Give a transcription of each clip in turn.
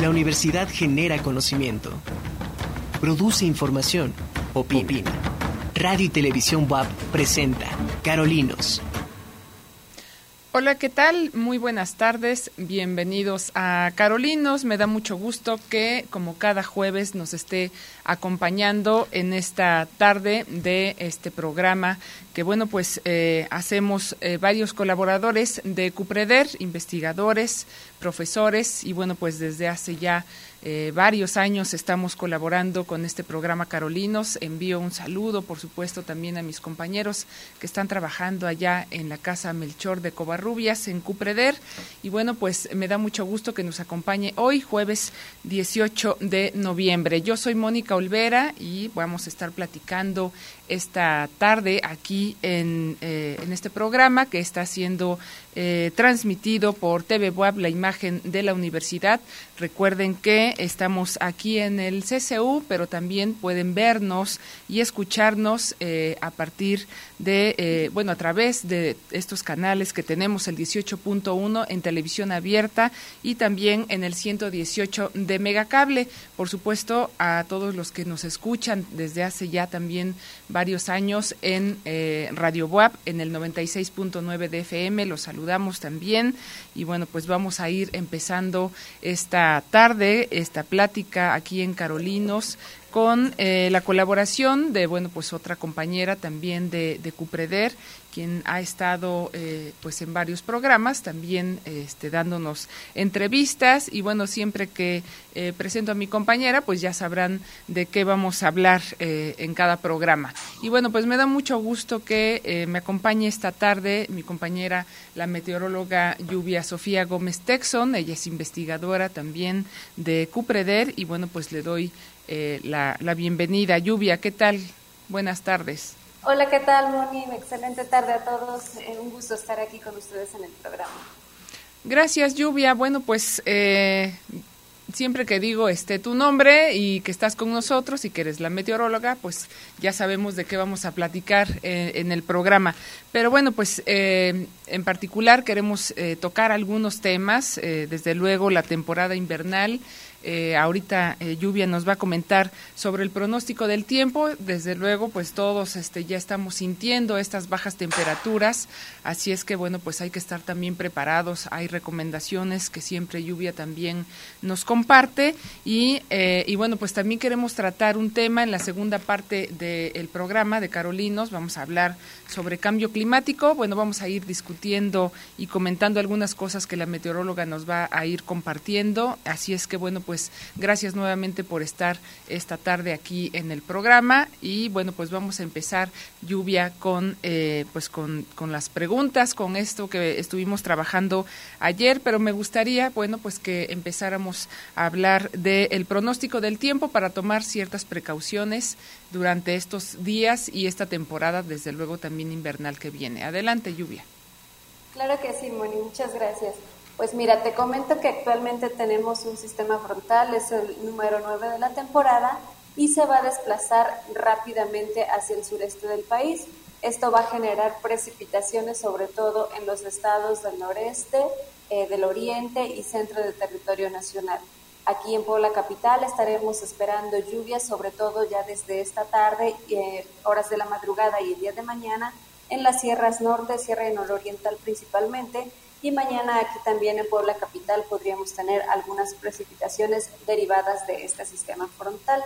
La universidad genera conocimiento, produce información, opina. Radio y Televisión WAP presenta Carolinos. Hola, ¿qué tal? Muy buenas tardes. Bienvenidos a Carolinos. Me da mucho gusto que, como cada jueves, nos esté acompañando en esta tarde de este programa que, bueno, pues eh, hacemos eh, varios colaboradores de Cupreder, investigadores, profesores y, bueno, pues desde hace ya eh, varios años estamos colaborando con este programa Carolinos. Envío un saludo, por supuesto, también a mis compañeros que están trabajando allá en la Casa Melchor de Covarrubias, en Cupreder. Y bueno, pues me da mucho gusto que nos acompañe hoy, jueves 18 de noviembre. Yo soy Mónica Olvera y vamos a estar platicando esta tarde aquí en, eh, en este programa que está siendo eh, transmitido por TV Web, la imagen de la universidad. Recuerden que estamos aquí en el CCU, pero también pueden vernos y escucharnos eh, a partir de, bueno, a través de estos canales que tenemos, el 18.1 en televisión abierta y también en el 118 de Megacable. Por supuesto, a todos los que nos escuchan desde hace ya también varios años en eh, Radio WAP, en el 96.9 de FM. Los saludamos también. Y bueno, pues vamos a ir empezando esta tarde, esta plática aquí en Carolinos con eh, la colaboración de bueno pues otra compañera también de, de Cupreder quien ha estado eh, pues en varios programas también este, dándonos entrevistas. Y bueno siempre que eh, presento a mi compañera pues ya sabrán de qué vamos a hablar en cada programa. Y bueno pues me da mucho gusto que me acompañe esta tarde mi compañera la meteoróloga Lluvia Sofía Gómez Texon. Ella es investigadora también de Cupreder y bueno pues le doy eh, la, bienvenida. Lluvia, ¿qué tal? Buenas tardes. Hola, ¿qué tal, Moni? Excelente tarde a todos. Eh, un gusto estar aquí con ustedes en el programa. Gracias, Lluvia. Bueno, pues eh, siempre que digo este tu nombre y que estás con nosotros y que eres la meteoróloga, pues ya sabemos de qué vamos a platicar en el programa. Pero bueno, pues en particular queremos tocar algunos temas, desde luego la temporada invernal. Eh, ahorita eh, Lluvia nos va a comentar sobre el pronóstico del tiempo. Desde luego, pues todos este, ya estamos sintiendo estas bajas temperaturas, así es que bueno, pues hay que estar también preparados. Hay recomendaciones que siempre Lluvia también nos comparte y, eh, y bueno, pues también queremos tratar un tema en la segunda parte del programa de Carolinos. Vamos a hablar sobre cambio climático. Bueno, vamos a ir discutiendo y comentando algunas cosas que la meteoróloga nos va a ir compartiendo. Así es que bueno, pues gracias nuevamente por estar esta tarde aquí en el programa y bueno, pues vamos a empezar lluvia con eh, pues con, con las preguntas, con esto que estuvimos trabajando ayer, pero me gustaría, bueno, pues que empezáramos a hablar del pronóstico del tiempo para tomar ciertas precauciones durante estos días y esta temporada, desde luego también invernal que viene. Adelante, lluvia. Claro que sí, Moni, muchas gracias. Pues mira, te comento que actualmente tenemos un sistema frontal, es el número 9 de la temporada, y se va a desplazar rápidamente hacia el sureste del país. Esto va a generar precipitaciones sobre todo en los estados del noreste, eh, del oriente y centro del territorio nacional. Aquí en Puebla Capital estaremos esperando lluvias, sobre todo ya desde esta tarde, eh, horas de la madrugada y el día de mañana, en las sierras norte, sierra y nororiental principalmente, y mañana aquí también en Puebla Capital podríamos tener algunas precipitaciones derivadas de este sistema frontal.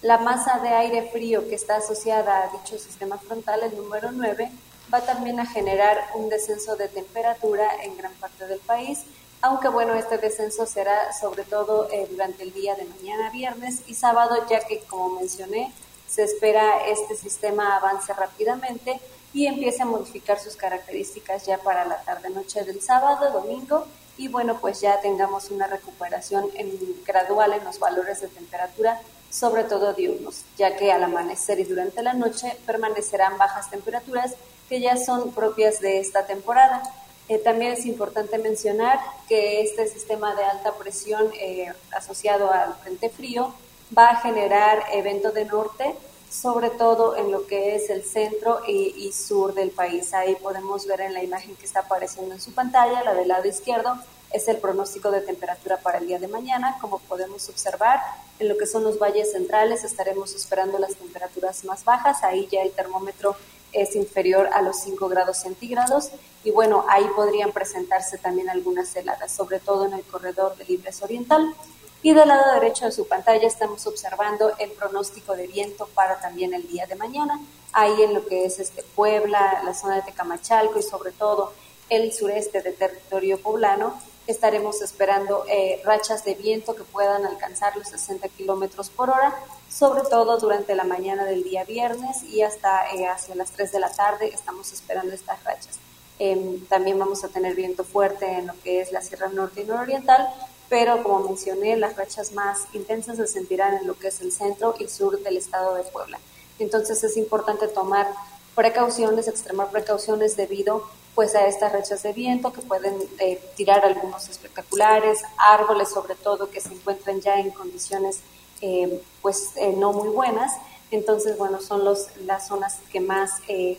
La masa de aire frío que está asociada a dicho sistema frontal, el número 9, va también a generar un descenso de temperatura en gran parte del país, aunque bueno, este descenso será sobre todo eh, durante el día de mañana viernes y sábado, ya que como mencioné, se espera este sistema avance rápidamente y empiece a modificar sus características ya para la tarde-noche del sábado, domingo, y bueno, pues ya tengamos una recuperación en, gradual en los valores de temperatura, sobre todo diurnos, ya que al amanecer y durante la noche permanecerán bajas temperaturas que ya son propias de esta temporada. Eh, también es importante mencionar que este sistema de alta presión eh, asociado al frente frío va a generar evento de norte sobre todo en lo que es el centro y, sur del país. Ahí podemos ver en la imagen que está apareciendo en su pantalla, la del lado izquierdo, es el pronóstico de temperatura para el día de mañana. Como podemos observar, en lo que son los valles centrales estaremos esperando las temperaturas más bajas. Ahí ya el termómetro es inferior a los 5 grados centígrados y bueno, ahí podrían presentarse también algunas heladas, sobre todo en el corredor de Libres Oriental. Y del lado derecho de su pantalla estamos observando el pronóstico de viento para también el día de mañana. Ahí en lo que es este Puebla, la zona de Tecamachalco y sobre todo el sureste del territorio poblano, estaremos esperando eh, rachas de viento que puedan alcanzar los 60 kilómetros por hora, sobre todo durante la mañana del día viernes y hasta eh, hacia las 3 de la tarde estamos esperando estas rachas. Em, también vamos a tener viento fuerte en lo que es la Sierra Norte y Nororiental, pero como mencioné, las rachas más intensas se sentirán en lo que es el centro y sur del estado de Puebla. Entonces es importante tomar precauciones, extremar precauciones debido pues a estas rachas de viento que pueden eh, tirar algunos espectaculares, árboles sobre todo que se encuentran ya en condiciones eh, pues eh, no muy buenas. Entonces, bueno, son los, las zonas que más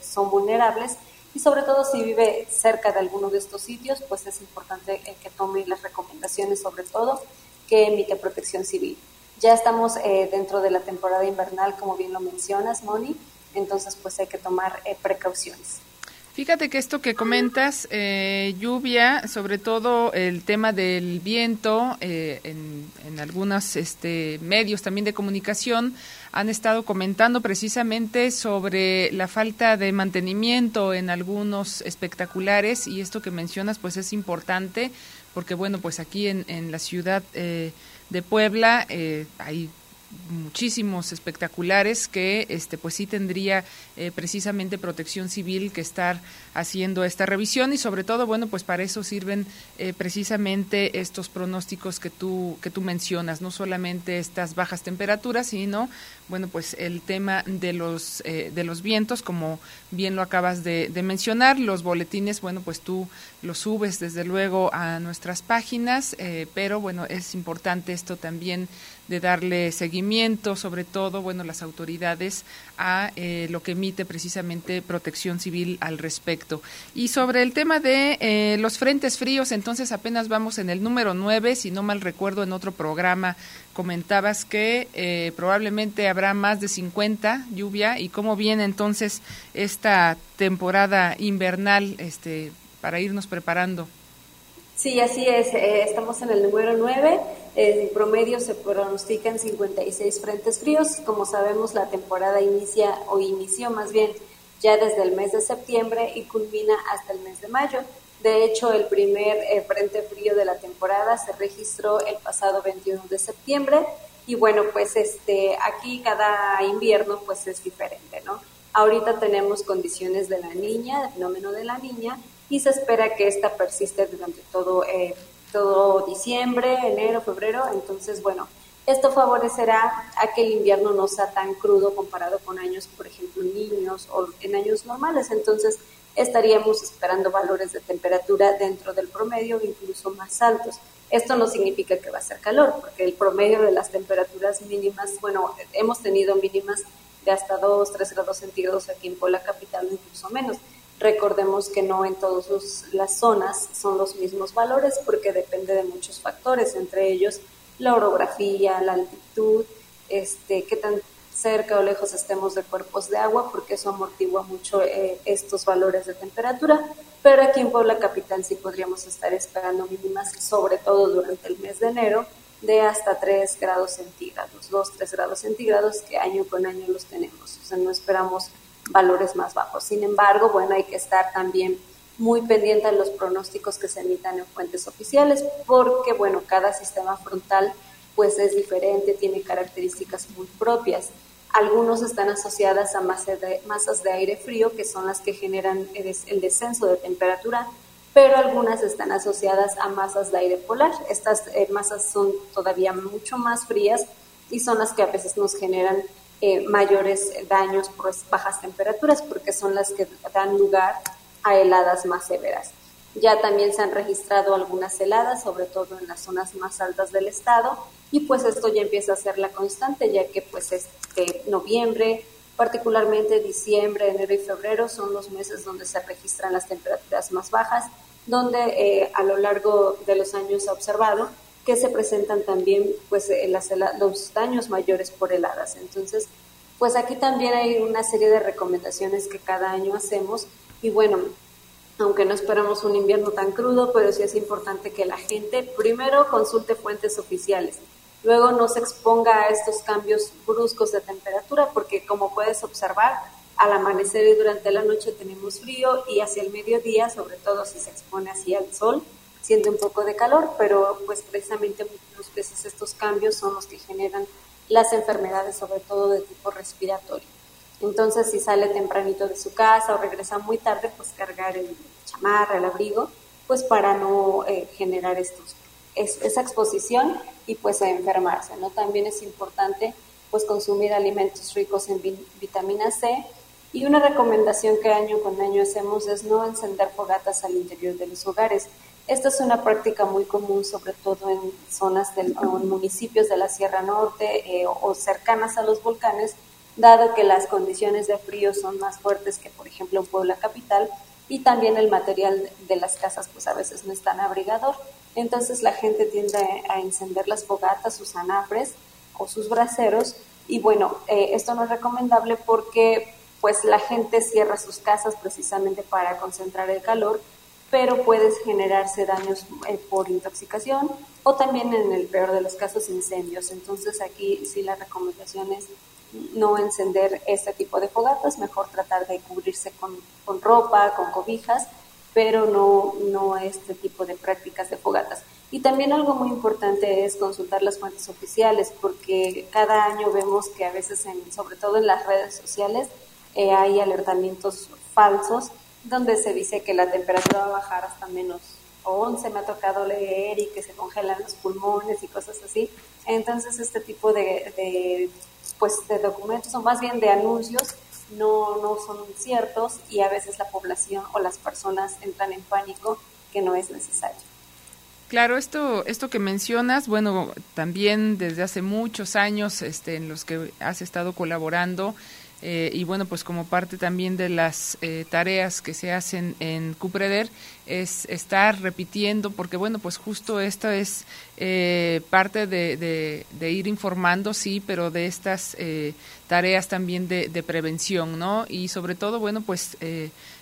son vulnerables y sobre todo si vive cerca de alguno de estos sitios, pues es importante que tome las recomendaciones sobre todo que emite Protección Civil. Ya estamos dentro de la temporada invernal, como bien lo mencionas, Moni, entonces pues hay que tomar precauciones. Fíjate que esto que comentas, eh, lluvia, sobre todo el tema del viento, eh, en, en, algunos este, medios también de comunicación han estado comentando precisamente sobre la falta de mantenimiento en algunos espectaculares y esto que mencionas pues es importante porque bueno pues aquí en, en la ciudad eh, de Puebla hay muchísimos espectaculares que este pues sí tendría eh, precisamente protección civil que estar haciendo esta revisión. Y sobre todo bueno pues para eso sirven eh, precisamente estos pronósticos que tú que tú mencionas. No solamente estas bajas temperaturas sino bueno pues el tema de los eh, de los vientos como bien lo acabas de, de, mencionar. Los boletines bueno pues tú los subes desde luego a nuestras páginas pero bueno es importante esto también de darle seguimiento, sobre todo, bueno, las autoridades a eh, lo que emite precisamente Protección Civil al respecto. Y sobre el tema de eh, los frentes fríos, entonces apenas vamos en el número 9, si no mal recuerdo, en otro programa comentabas que eh, probablemente habrá más de 50 lluvia y cómo viene entonces esta temporada invernal este, para irnos preparando. Sí, así es. estamos en el número 9 en promedio se pronostican 56 frentes fríos. Como sabemos, la temporada inicia o inició más bien ya desde el mes de septiembre y culmina hasta el mes de mayo. De hecho, el primer eh, frente frío de la temporada se registró el pasado 21 de septiembre y bueno, pues este aquí cada invierno pues es diferente, ¿no? Ahorita tenemos condiciones de la niña, el fenómeno de la niña y se espera que esta persiste durante todo eh, todo diciembre, enero, febrero. Entonces, bueno, esto favorecerá a que el invierno no sea tan crudo comparado con años, por ejemplo, niños o en años normales. Entonces, estaríamos esperando valores de temperatura dentro del promedio, incluso más altos. Esto no significa que va a ser calor, porque el promedio de las temperaturas mínimas, bueno, hemos tenido mínimas de hasta 2, 3 grados centígrados aquí en Puebla Capital, incluso menos. Recordemos que no en todas las zonas son los mismos valores porque depende de muchos factores, entre ellos la orografía, la altitud, este, qué tan cerca o lejos estemos de cuerpos de agua, porque eso amortigua mucho eh, estos valores de temperatura. Pero aquí en Puebla Capital sí podríamos estar esperando mínimas, sobre todo durante el mes de enero, de hasta 3 grados centígrados, 2, 3 grados centígrados, que año con año los tenemos. O sea, no esperamos valores más bajos. Sin embargo, bueno, hay que estar también muy pendiente de los pronósticos que se emitan en fuentes oficiales, porque, bueno, cada sistema frontal pues es diferente, tiene características muy propias. Algunos están asociadas a masas de, aire frío, que son las que generan el descenso de temperatura, pero algunas están asociadas a masas de aire polar. Estas eh, masas son todavía mucho más frías y son las que a veces nos generan eh, mayores daños por bajas temperaturas, porque son las que dan lugar a heladas más severas. Ya también se han registrado algunas heladas, sobre todo en las zonas más altas del estado, y pues esto ya empieza a ser la constante, ya que pues este noviembre, particularmente diciembre, enero y febrero son los meses donde se registran las temperaturas más bajas donde eh, a lo largo de los años se ha observado que se presentan también pues los daños mayores por heladas. Entonces, pues aquí también hay una serie de recomendaciones que cada año hacemos y bueno, aunque no esperamos un invierno tan crudo, pero sí es importante que la gente primero consulte fuentes oficiales, luego no se exponga a estos cambios bruscos de temperatura, porque como puedes observar, al amanecer y durante la noche tenemos frío y hacia el mediodía, sobre todo si se expone así al sol, siente un poco de calor, pero pues precisamente muchas veces estos cambios son los que generan las enfermedades, sobre todo de tipo respiratorio. Entonces, si sale tempranito de su casa o regresa muy tarde, pues cargar el chamarra, el abrigo, pues para no eh, generar estos, esa exposición y pues a enfermarse, ¿no? También es importante pues consumir alimentos ricos en vitamina C y una recomendación que año con año hacemos es no encender fogatas al interior de los hogares. Esta es una práctica muy común, sobre todo en zonas del, o en municipios de la Sierra Norte eh, o cercanas a los volcanes, dado que las condiciones de frío son más fuertes que, por ejemplo, en Puebla Capital, y también el material de las casas pues a veces no es tan abrigador. Entonces la gente tiende a encender las fogatas, sus anafres o sus braseros y bueno, eh, esto no es recomendable porque pues la gente cierra sus casas precisamente para concentrar el calor, pero puede generarse daños eh, por intoxicación o también en el peor de los casos incendios. Entonces aquí sí la recomendación es no encender este tipo de fogatas, mejor tratar de cubrirse con, con ropa, con cobijas, pero no, no este tipo de prácticas de fogatas. Y también algo muy importante es consultar las fuentes oficiales, porque cada año vemos que a veces, sobre todo en las redes sociales, eh, hay alertamientos falsos donde se dice que la temperatura va a bajar hasta menos 11, me ha tocado leer y que se congelan los pulmones y cosas así. Entonces, este tipo de pues de documentos o más bien de anuncios no, no son ciertos y a veces la población o las personas entran en pánico que no es necesario. Claro, esto, esto que mencionas, bueno, también desde hace muchos años este, en los que has estado colaborando eh, y bueno, pues como parte también de las eh, tareas que se hacen en Cupreder es estar repitiendo, porque bueno, pues justo esto es eh, parte de, de, ir informando, sí, pero de estas tareas también de, de, prevención, ¿no? Y sobre todo, bueno, pues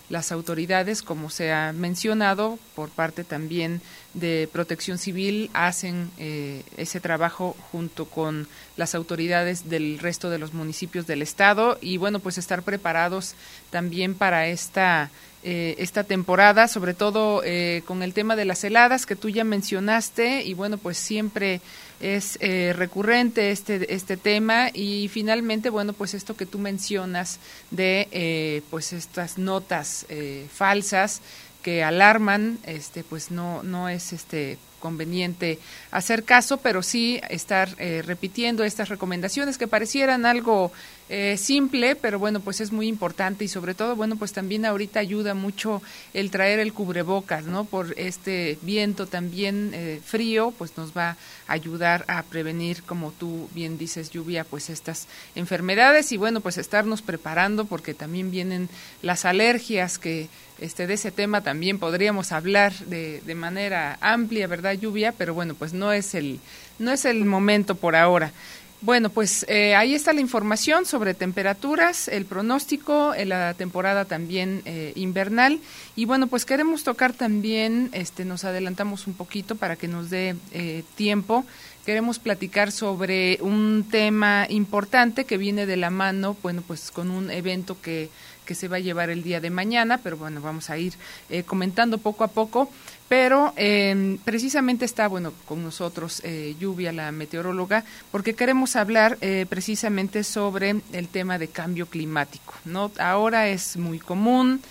las autoridades, como se ha mencionado, por parte también de Protección Civil, hacen eh, ese trabajo junto con las autoridades del resto de los municipios del estado y bueno, pues estar preparados también para esta eh, esta temporada, sobre todo eh, con el tema de las heladas que tú ya mencionaste y bueno, pues siempre es eh, recurrente este, este tema. Y finalmente, bueno, pues esto que tú mencionas de pues estas notas falsas que alarman, este, pues no, no es este conveniente hacer caso, pero sí estar eh, repitiendo estas recomendaciones que parecieran algo eh, simple, pero bueno, pues es muy importante y sobre todo, bueno, pues también ahorita ayuda mucho el traer el cubrebocas, ¿no? Por este viento también eh, frío, pues nos va a ayudar a prevenir, como tú bien dices, lluvia, pues estas enfermedades y bueno, pues estarnos preparando porque también vienen las alergias que este, de ese tema también podríamos hablar de, de manera amplia, ¿verdad, Lluvia? Pero bueno, pues no es el, no es el momento por ahora. Bueno, pues eh, ahí está la información sobre temperaturas, el pronóstico, en la temporada también eh, invernal. Y bueno, pues queremos tocar también, este, nos adelantamos un poquito para que nos dé eh, tiempo. Queremos platicar sobre un tema importante que viene de la mano, bueno, pues con un evento que que se va a llevar el día de mañana, pero bueno, vamos a ir eh, comentando poco a poco. Pero em, precisamente está, bueno, con nosotros eh, Lluvia, la meteoróloga, porque queremos hablar eh, precisamente sobre el tema de cambio climático. ¿no? Ahora es muy común.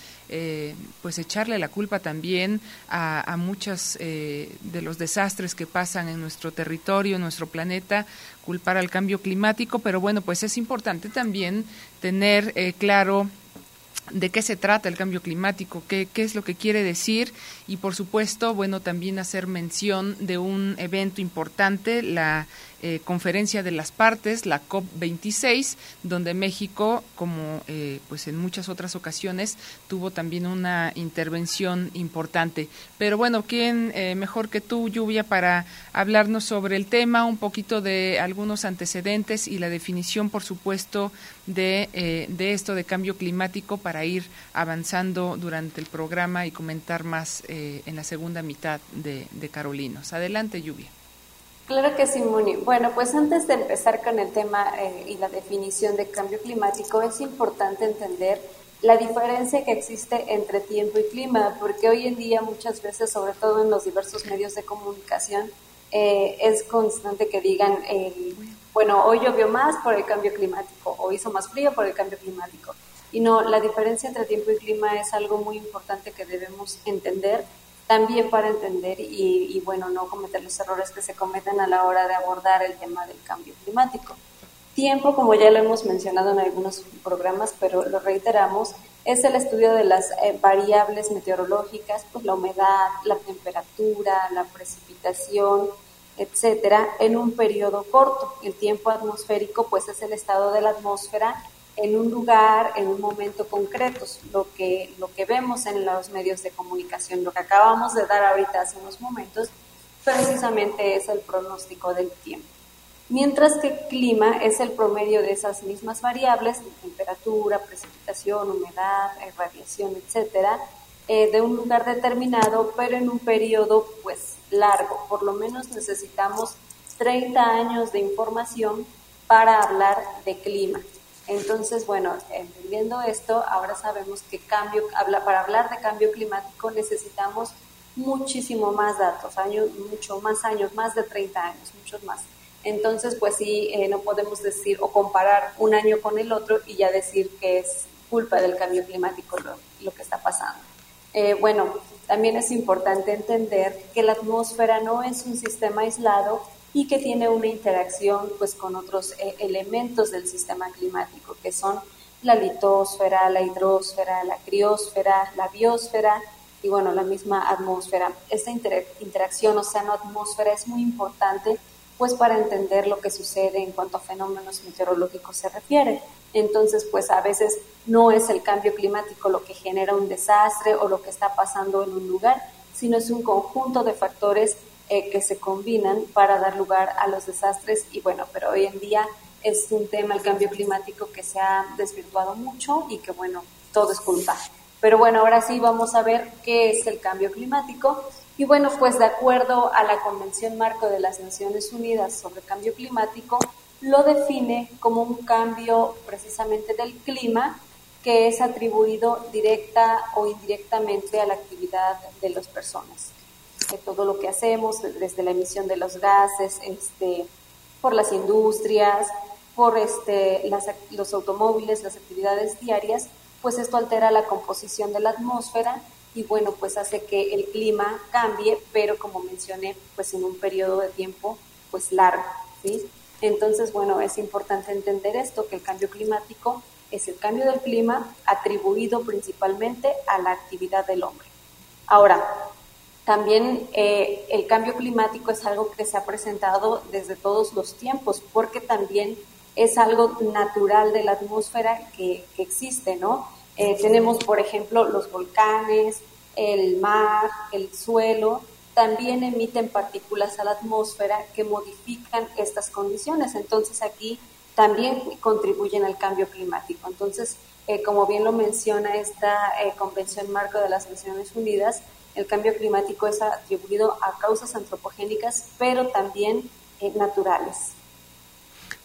pues echarle la culpa también a, a muchos de los desastres que pasan en nuestro territorio, en nuestro planeta, culpar al cambio climático, pero bueno, pues es importante también tener claro de qué se trata el cambio climático, qué, qué, es lo que quiere decir y por supuesto, bueno, también hacer mención de un evento importante, la eh, conferencia de las partes, la COP26, donde México, como eh, pues en muchas otras ocasiones, tuvo también una intervención importante. Pero bueno, ¿quién eh, mejor que tú, Lluvia, para hablarnos sobre el tema, un poquito de algunos antecedentes y la definición, por supuesto, de, de esto de cambio climático para ir avanzando durante el programa y comentar más en la segunda mitad de, de Carolinos? Adelante, Lluvia. Claro que sí, Moni. Bueno, pues antes de empezar con el tema eh, y la definición de cambio climático, es importante entender la diferencia que existe entre tiempo y clima, porque hoy en día muchas veces, sobre todo en los diversos medios de comunicación, eh, es constante que digan, bueno, hoy llovió más por el cambio climático, o hizo más frío por el cambio climático. Y no, la diferencia entre tiempo y clima es algo muy importante que debemos entender también para entender y, bueno, no cometer los errores que se cometen a la hora de abordar el tema del cambio climático. Tiempo, como ya lo hemos mencionado en algunos programas, pero lo reiteramos, es el estudio de las eh, variables meteorológicas, pues la humedad, la temperatura, la precipitación, etcétera, en un periodo corto. El tiempo atmosférico, pues es el estado de la atmósfera en un lugar, en un momento concreto, lo que, lo que vemos en los medios de comunicación, lo que acabamos de dar ahorita hace unos momentos, precisamente es el pronóstico del tiempo. Mientras que clima es el promedio de esas mismas variables, temperatura, precipitación, humedad, radiación, etcétera, eh, de un lugar determinado, pero en un periodo pues largo. Por lo menos necesitamos 30 años de información para hablar de clima. Entonces, bueno, entendiendo esto, ahora sabemos que cambio, para hablar de cambio climático necesitamos muchísimo más datos, años, mucho más años, más de 30 años, muchos más. Entonces, pues sí, eh, no podemos decir o comparar un año con el otro y ya decir que es culpa del cambio climático lo, que está pasando. Eh, bueno, también es importante entender que la atmósfera no es un sistema aislado y que tiene una interacción pues con otros eh, elementos del sistema climático que son la litosfera, la hidrosfera, la criosfera, la biosfera y bueno, la misma atmósfera. Esta interacción océano-atmósfera es muy importante pues para entender lo que sucede en cuanto a fenómenos meteorológicos se refiere. Entonces, pues a veces no es el cambio climático lo que genera un desastre o lo que está pasando en un lugar, sino es un conjunto de factores eh, que se combinan para dar lugar a los desastres y bueno, pero hoy en día es un tema el cambio climático que se ha desvirtuado mucho y que bueno, todo es culpa. Pero bueno, ahora sí vamos a ver qué es el cambio climático. Y bueno, pues de acuerdo a la Convención Marco de las Naciones Unidas sobre Cambio Climático, lo define como un cambio precisamente del clima que es atribuido directa o indirectamente a la actividad de las personas todo lo que hacemos, desde la emisión de los gases, este, por las industrias, por este, los automóviles, las actividades diarias, pues esto altera la composición de la atmósfera y bueno, pues hace que el clima cambie, pero como mencioné, pues en un periodo de tiempo pues largo, ¿sí? Entonces, bueno, es importante entender esto, que el cambio climático es el cambio del clima atribuido principalmente a la actividad del hombre. Ahora, también eh, el cambio climático es algo que se ha presentado desde todos los tiempos, porque también es algo natural de la atmósfera que, existe, ¿no? Eh, tenemos, por ejemplo, los volcanes, el mar, el suelo, también emiten partículas a la atmósfera que modifican estas condiciones. Entonces aquí también contribuyen al cambio climático. Entonces, eh, como bien lo menciona esta Convención Marco de las Naciones Unidas, el cambio climático es atribuido a causas antropogénicas, pero también eh, naturales.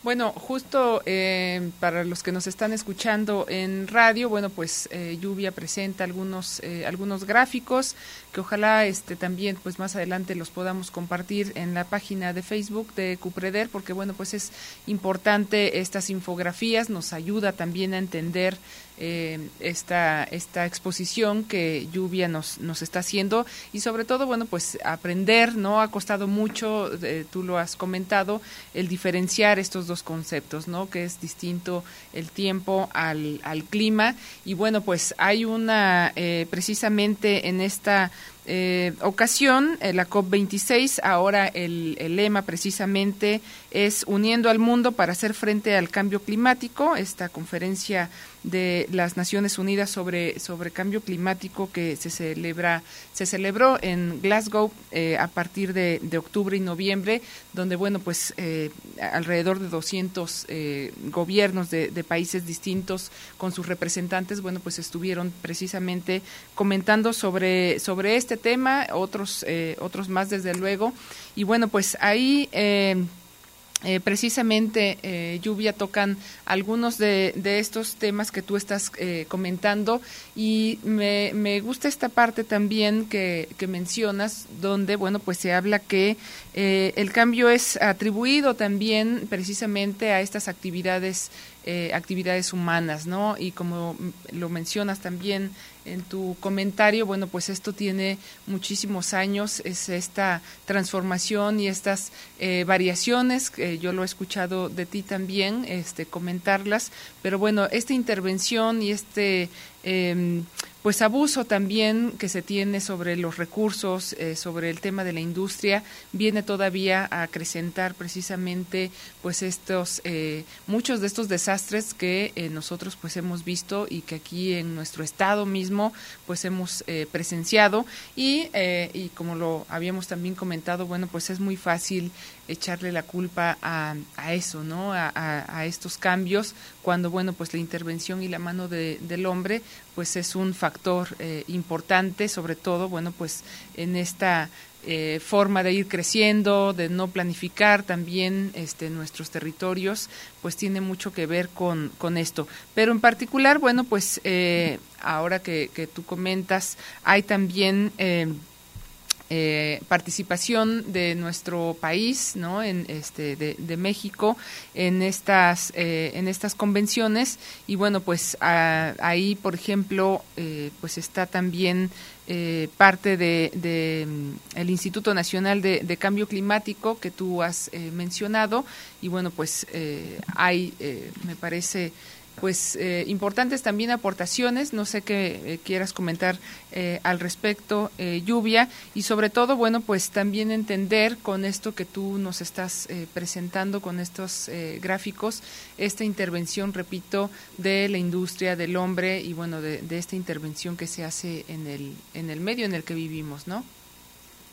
Bueno, justo eh, para los que nos están escuchando en radio, bueno, pues eh, Lluvia presenta algunos algunos gráficos que ojalá este también pues más adelante los podamos compartir en la página de Facebook de Cupreder porque bueno, pues es importante estas infografías, nos ayuda también a entender eh, esta, esta exposición que Lluvia nos, nos está haciendo y sobre todo, bueno, pues aprender, ¿no? Ha costado mucho, eh, tú lo has comentado, el diferenciar estos dos conceptos, ¿no? Que es distinto el tiempo al, al clima y bueno, pues hay una, eh, precisamente en esta eh, ocasión, eh, la COP26, ahora el, lema precisamente es Uniendo al Mundo para hacer frente al cambio climático, esta conferencia de las Naciones Unidas sobre, sobre cambio climático que se celebra se celebró en Glasgow eh, a partir de, de, octubre y noviembre donde bueno pues alrededor de 200 gobiernos de, de, países distintos con sus representantes bueno pues estuvieron precisamente comentando sobre sobre este tema, otros, eh, otros más desde luego. Y bueno, pues ahí... Eh, eh, precisamente, Lluvia, tocan algunos de, de, estos temas que tú estás comentando y me, me, gusta esta parte también que, que, mencionas, donde, bueno, pues se habla que el cambio es atribuido también precisamente a estas actividades eh, actividades humanas, ¿no? Y como lo mencionas también en tu comentario, bueno, pues esto tiene muchísimos años, es esta transformación y estas eh, variaciones, yo lo he escuchado de ti también, este, comentarlas, pero bueno, esta intervención y este eh, pues abuso también que se tiene sobre los recursos, eh, sobre el tema de la industria, viene todavía a acrecentar precisamente pues estos eh, muchos de estos desastres que eh, nosotros pues hemos visto y que aquí en nuestro estado mismo pues hemos presenciado y, y como lo habíamos también comentado, bueno pues es muy fácil echarle la culpa a, a eso, ¿no? A, a, estos cambios, cuando, bueno, pues la intervención y la mano de, del hombre, pues es un factor eh, importante, sobre todo, bueno, pues en esta eh, forma de ir creciendo, de no planificar también este, nuestros territorios, pues tiene mucho que ver con, con esto. Pero en particular, bueno, pues eh, ahora que, que, tú comentas, hay también eh, participación de nuestro país, ¿no? En este de, México en estas eh, en estas convenciones y bueno pues ahí por ejemplo eh, pues está también parte de, mm, el Instituto Nacional de, de, Cambio Climático que tú has mencionado y bueno pues hay me parece pues eh, importantes también aportaciones, no sé qué eh, quieras comentar eh, al respecto, Lluvia, y sobre todo, bueno, pues también entender con esto que tú nos estás presentando, con estos gráficos, esta intervención, repito, de la industria, del hombre y bueno, de, de esta intervención que se hace en el, en el medio en el que vivimos, ¿no?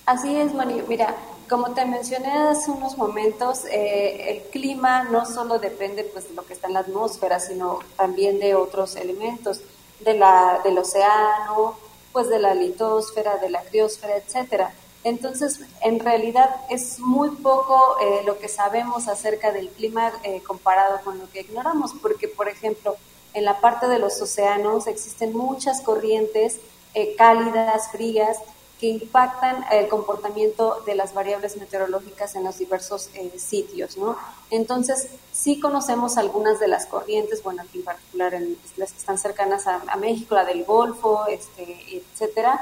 Así es, Mari. Mira, como te mencioné hace unos momentos, eh, el clima no solo depende pues, de lo que está en la atmósfera, sino también de otros elementos, de la, del océano, pues de la litosfera, de la criosfera, etcétera. Entonces, en realidad es muy poco eh, lo que sabemos acerca del clima eh, comparado con lo que ignoramos, porque, por ejemplo, en la parte de los océanos existen muchas corrientes cálidas, frías, que impactan el comportamiento de las variables meteorológicas en los diversos eh, sitios, ¿no? Entonces, sí conocemos algunas de las corrientes, bueno, aquí en particular las que están cercanas a, México, la del Golfo, este, etcétera,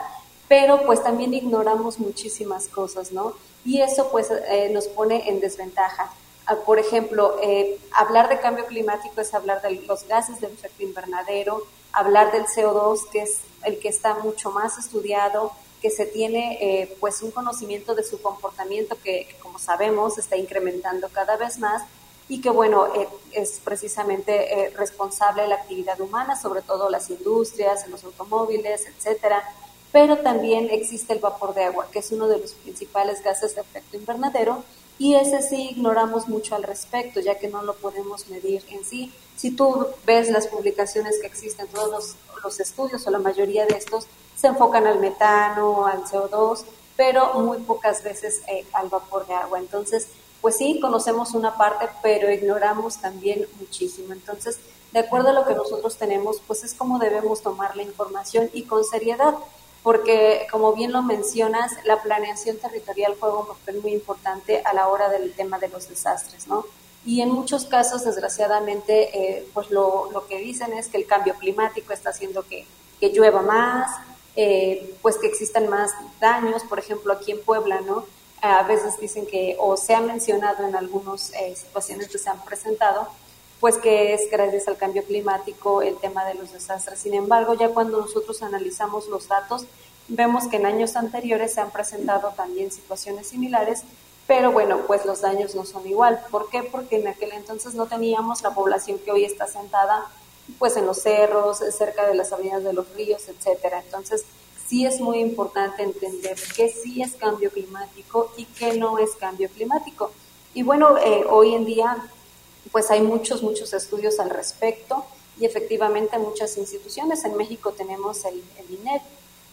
pero pues también ignoramos muchísimas cosas, ¿no? Y eso pues eh, nos pone en desventaja. Ah, por ejemplo, eh, hablar de cambio climático es hablar de los gases de efecto invernadero, hablar del CO2, que es el que está mucho más estudiado, que se tiene eh, pues un conocimiento de su comportamiento que, como sabemos está incrementando cada vez más y que bueno eh, es precisamente eh, responsable de la actividad humana, sobre todo las industrias, los automóviles, etcétera. Pero también existe el vapor de agua, que es uno de los principales gases de efecto invernadero y ese sí ignoramos mucho al respecto, ya que no lo podemos medir en sí. Si tú ves las publicaciones que existen, todos los, los estudios o la mayoría de estos se enfocan al metano, al CO2, pero muy pocas veces eh, al vapor de agua. Entonces, pues sí, conocemos una parte, pero ignoramos también muchísimo. Entonces, de acuerdo a lo que nosotros tenemos, pues es como debemos tomar la información y con seriedad, porque como bien lo mencionas, la planeación territorial juega un papel muy importante a la hora del tema de los desastres, ¿no? Y en muchos casos, desgraciadamente, eh, pues lo, lo, que dicen es que el cambio climático está haciendo que, que llueva más, eh, pues que existan más daños, por ejemplo, aquí en Puebla, ¿no? A veces dicen que, o se ha mencionado en algunas eh, situaciones que se han presentado, pues que es gracias al cambio climático el tema de los desastres. Sin embargo, ya cuando nosotros analizamos los datos, vemos que en años anteriores se han presentado también situaciones similares, pero bueno, pues los daños no son igual. ¿Por qué? Porque en aquel entonces no teníamos la población que hoy está sentada pues en los cerros, cerca de las avenidas de los ríos, etcétera. Entonces, sí es muy importante entender qué sí es cambio climático y qué no es cambio climático. Y bueno, eh, hoy en día pues hay muchos, muchos estudios al respecto y efectivamente muchas instituciones. En México tenemos el, el INEP,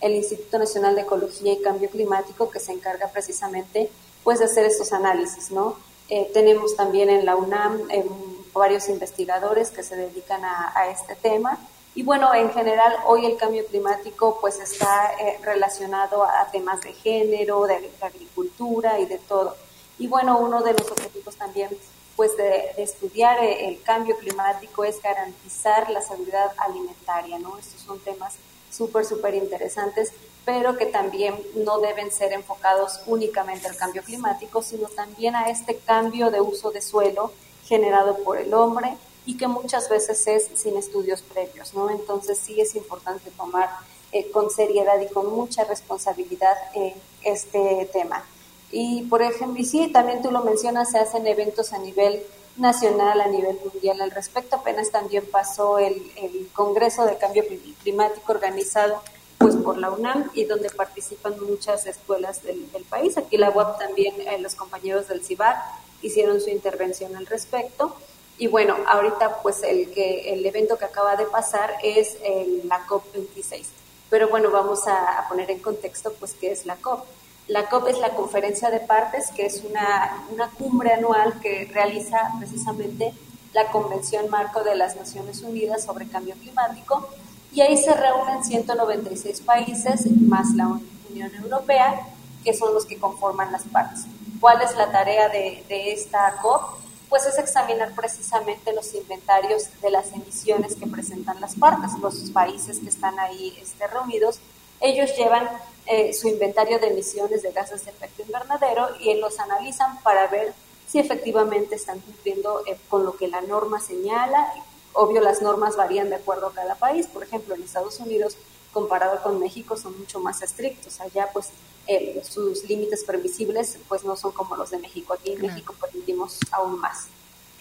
el Instituto Nacional de Ecología y Cambio Climático, que se encarga precisamente pues de hacer estos análisis, ¿no? Eh, tenemos también en la UNAM eh, varios investigadores que se dedican a, este tema. Y bueno, en general hoy el cambio climático pues está eh, relacionado a temas de género, de, agricultura y de todo. Y bueno, uno de los objetivos también pues de, estudiar el cambio climático es garantizar la seguridad alimentaria, ¿no? Estos son temas súper, súper interesantes, pero que también no deben ser enfocados únicamente al cambio climático, sino también a este cambio de uso de suelo generado por el hombre y que muchas veces es sin estudios previos, ¿no? Entonces sí es importante tomar eh, con seriedad y con mucha responsabilidad eh, este tema. Y por ejemplo, y sí, también tú lo mencionas, se hacen eventos a nivel nacional, a nivel mundial al respecto. Apenas también pasó el, el Congreso de Cambio Climático organizado pues por la UNAM y donde participan muchas escuelas del, país. Aquí la UAP también, eh, los compañeros del CIBAC hicieron su intervención al respecto. Y bueno, ahorita pues el, que, el evento que acaba de pasar es la COP26. Pero bueno, vamos a, a, poner en contexto pues qué es la COP. La COP es la conferencia de partes, que es una, una cumbre anual que realiza precisamente la Convención Marco de las Naciones Unidas sobre Cambio Climático y ahí se reúnen 196 países más la Unión Europea, que son los que conforman las partes. ¿Cuál es la tarea de, esta COP? Pues es examinar precisamente los inventarios de las emisiones que presentan las partes, los países que están ahí este, reunidos. Ellos llevan eh, su inventario de emisiones de gases de efecto invernadero y los analizan para ver si efectivamente están cumpliendo eh, con lo que la norma señala Obvio, las normas varían de acuerdo a cada país. Por ejemplo, en Estados Unidos, comparado con México, son mucho más estrictos. Allá, pues, eh, sus límites permisibles, pues, no son como los de México. Aquí en México permitimos aún más.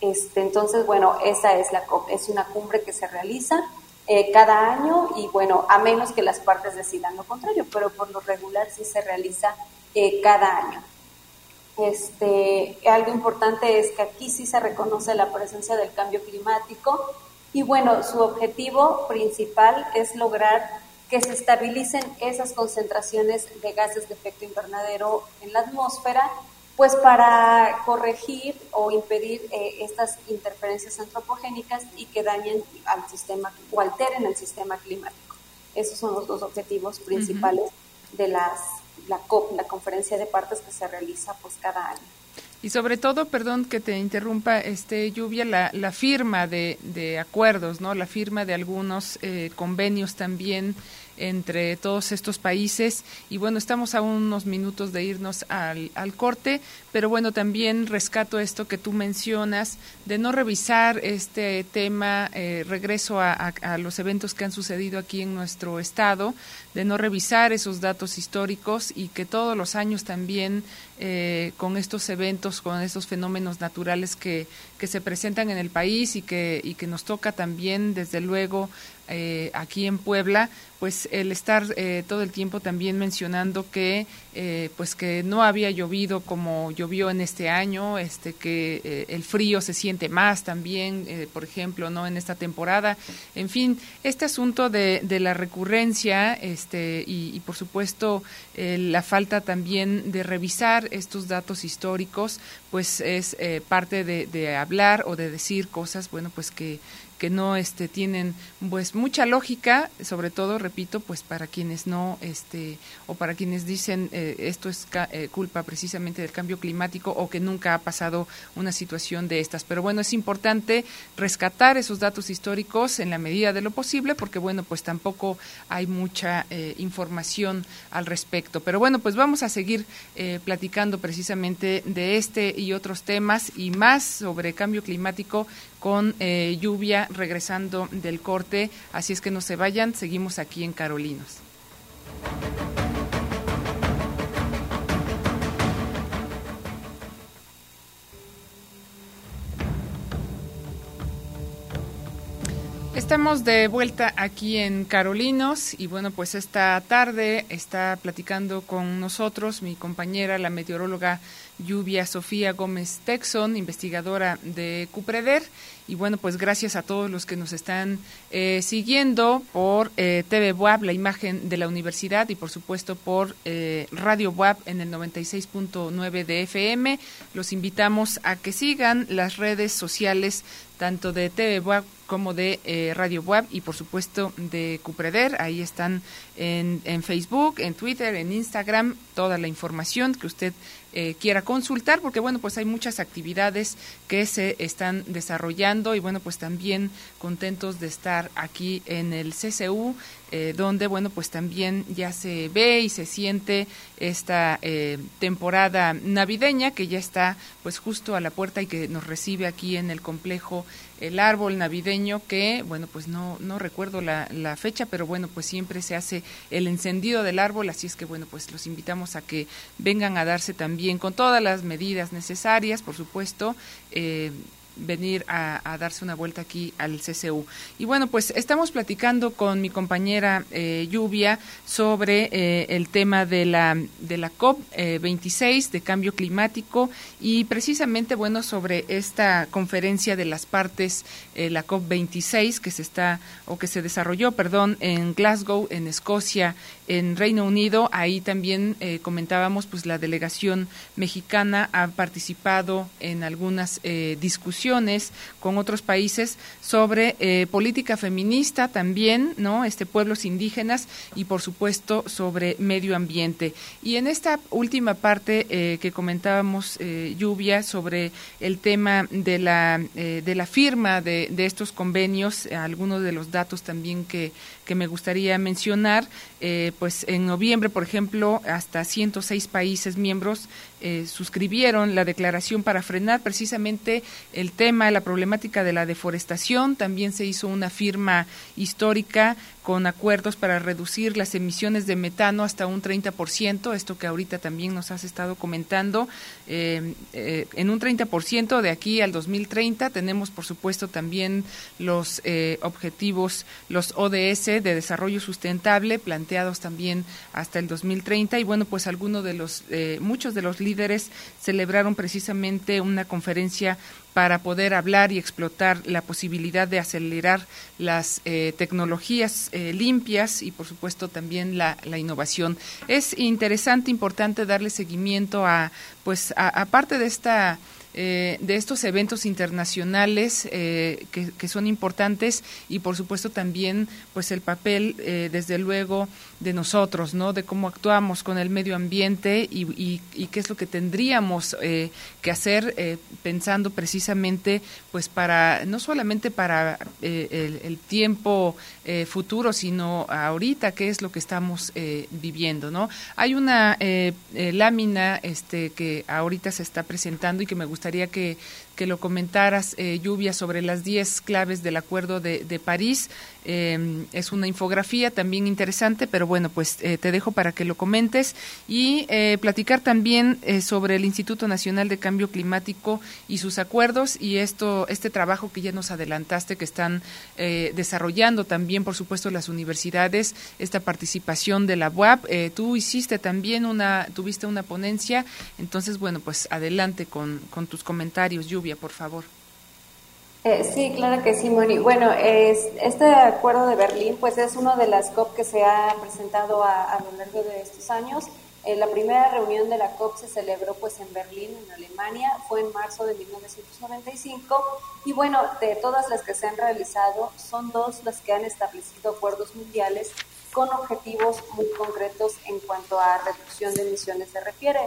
Este, entonces, bueno, esa es la es una cumbre que se realiza eh, cada año y bueno, a menos que las partes decidan lo contrario, pero por lo regular sí se realiza eh, cada año. Este, algo importante es que aquí sí se reconoce la presencia del cambio climático y bueno, su objetivo principal es lograr que se estabilicen esas concentraciones de gases de efecto invernadero en la atmósfera, pues para corregir o impedir eh, estas interferencias antropogénicas y que dañen al sistema o alteren el sistema climático. Esos son los dos objetivos principales de las la COP, la conferencia de partes que se realiza pues cada año. Y sobre todo, perdón que te interrumpa, este lluvia, la, la firma de, de acuerdos, ¿no? La firma de algunos eh, convenios también entre todos estos países. Y bueno, estamos a unos minutos de irnos al, al, corte, pero bueno, también rescato esto que tú mencionas de no revisar este tema, eh, regreso a, los eventos que han sucedido aquí en nuestro estado, de no revisar esos datos históricos y que todos los años también eh, con estos eventos, con estos fenómenos naturales que, que se presentan en el país y que, y que nos toca también, desde luego, eh, aquí en Puebla, pues el estar eh, todo el tiempo también mencionando que eh, pues que no había llovido como llovió en este año, este que el frío se siente más también, por ejemplo, no en esta temporada, en fin, este asunto de, la recurrencia, este y, por supuesto la falta también de revisar estos datos históricos, pues es parte de hablar o de decir cosas, bueno, pues que que no este, tienen pues mucha lógica, sobre todo, repito, pues para quienes no, este, o para quienes dicen eh, esto es eh, culpa precisamente del cambio climático o que nunca ha pasado una situación de estas. Pero bueno, es importante rescatar esos datos históricos en la medida de lo posible, porque bueno, pues tampoco hay mucha eh, información al respecto. Pero bueno, pues vamos a seguir platicando precisamente de este y otros temas y más sobre cambio climático con eh, lluvia regresando del corte. Así es que no se vayan, seguimos aquí en Carolinos. Estamos de vuelta aquí en Carolinos y bueno, pues esta tarde está platicando con nosotros mi compañera, la meteoróloga Lluvia Sofía Gómez Texon, investigadora de Cupreder. Y bueno, pues gracias a todos los que nos están eh, siguiendo por eh, TV WAP, la imagen de la universidad, y por supuesto por eh, Radio WAP en el 96.9 de FM. Los invitamos a que sigan las redes sociales tanto de TV WAP como de eh, Radio WAP y por supuesto de Cupreder. Ahí están en, en Facebook, en Twitter, en Instagram, toda la información que usted eh, quiera consultar, porque bueno, pues hay muchas actividades que se están desarrollando y bueno, pues también contentos de estar aquí en el CCU, eh, donde bueno, pues también ya se ve y se siente esta eh, temporada navideña que ya está pues justo a la puerta y que nos recibe aquí en el complejo el árbol navideño que, bueno, pues no, no recuerdo la, la, fecha, pero bueno, pues siempre se hace el encendido del árbol, así es que bueno, pues los invitamos a que vengan a darse también con todas las medidas necesarias, por supuesto. Eh, venir a, darse una vuelta aquí al CCU. Y bueno, pues estamos platicando con mi compañera eh, Lluvia sobre eh, el tema de la, de la COP26 de cambio climático y precisamente, bueno, sobre esta conferencia de las partes, eh, la COP26 que se está o que se desarrolló, perdón, en Glasgow, en Escocia, en Reino Unido. Ahí también comentábamos, pues la delegación mexicana ha participado en algunas discusiones con otros países sobre eh, política feminista también, ¿no? Este pueblos indígenas y por supuesto sobre medio ambiente. Y en esta última parte eh, que comentábamos, eh, Lluvia, sobre el tema de la, de la firma de, de estos convenios, algunos de los datos también que, que me gustaría mencionar, pues en noviembre, por ejemplo, hasta 106 países miembros eh, suscribieron la declaración para frenar precisamente el tema, la problemática de la deforestación. También se hizo una firma histórica con acuerdos para reducir las emisiones de metano hasta un 30%, esto que ahorita también nos has estado comentando, eh, eh, en un 30% de aquí al 2030 tenemos, por supuesto, también los objetivos, los ODS de desarrollo sustentable planteados también hasta el 2030 y bueno, pues algunos de los, muchos de los líderes celebraron precisamente una conferencia para poder hablar y explotar la posibilidad de acelerar las eh, tecnologías eh, limpias y, por supuesto, también la, la, innovación. Es interesante, importante darle seguimiento a, pues, aparte de esta eh, de estos eventos internacionales eh, que, son importantes y por supuesto también pues el papel eh, desde luego de nosotros no de cómo actuamos con el medio ambiente y, qué es lo que tendríamos que hacer pensando precisamente pues para no solamente para el, tiempo futuro sino ahorita qué es lo que estamos viviendo no hay una lámina este que ahorita se está presentando y que me gusta gustaría que, que lo comentaras, eh, Lluvia, sobre las 10 claves del Acuerdo de, de París. Eh, es una infografía también interesante, pero bueno, pues eh, te dejo para que lo comentes y eh, platicar también sobre el Instituto Nacional de Cambio Climático y sus acuerdos y esto, este trabajo que ya nos adelantaste que están desarrollando también, por supuesto, las universidades, esta participación de la UAP. tú hiciste también una, tuviste una ponencia, entonces bueno, pues adelante con, con tus comentarios, Lluvia, por favor. Eh, sí, claro que sí, Moni. Bueno, es, este acuerdo de Berlín, pues es uno de las COP que se ha presentado a, lo largo de estos años Eh, la primera reunión de la COP se celebró pues en Berlín, en Alemania, fue en marzo de 1995 y bueno, de todas las que se han realizado, son dos las que han establecido acuerdos mundiales con objetivos muy concretos en cuanto a reducción de emisiones se refiere.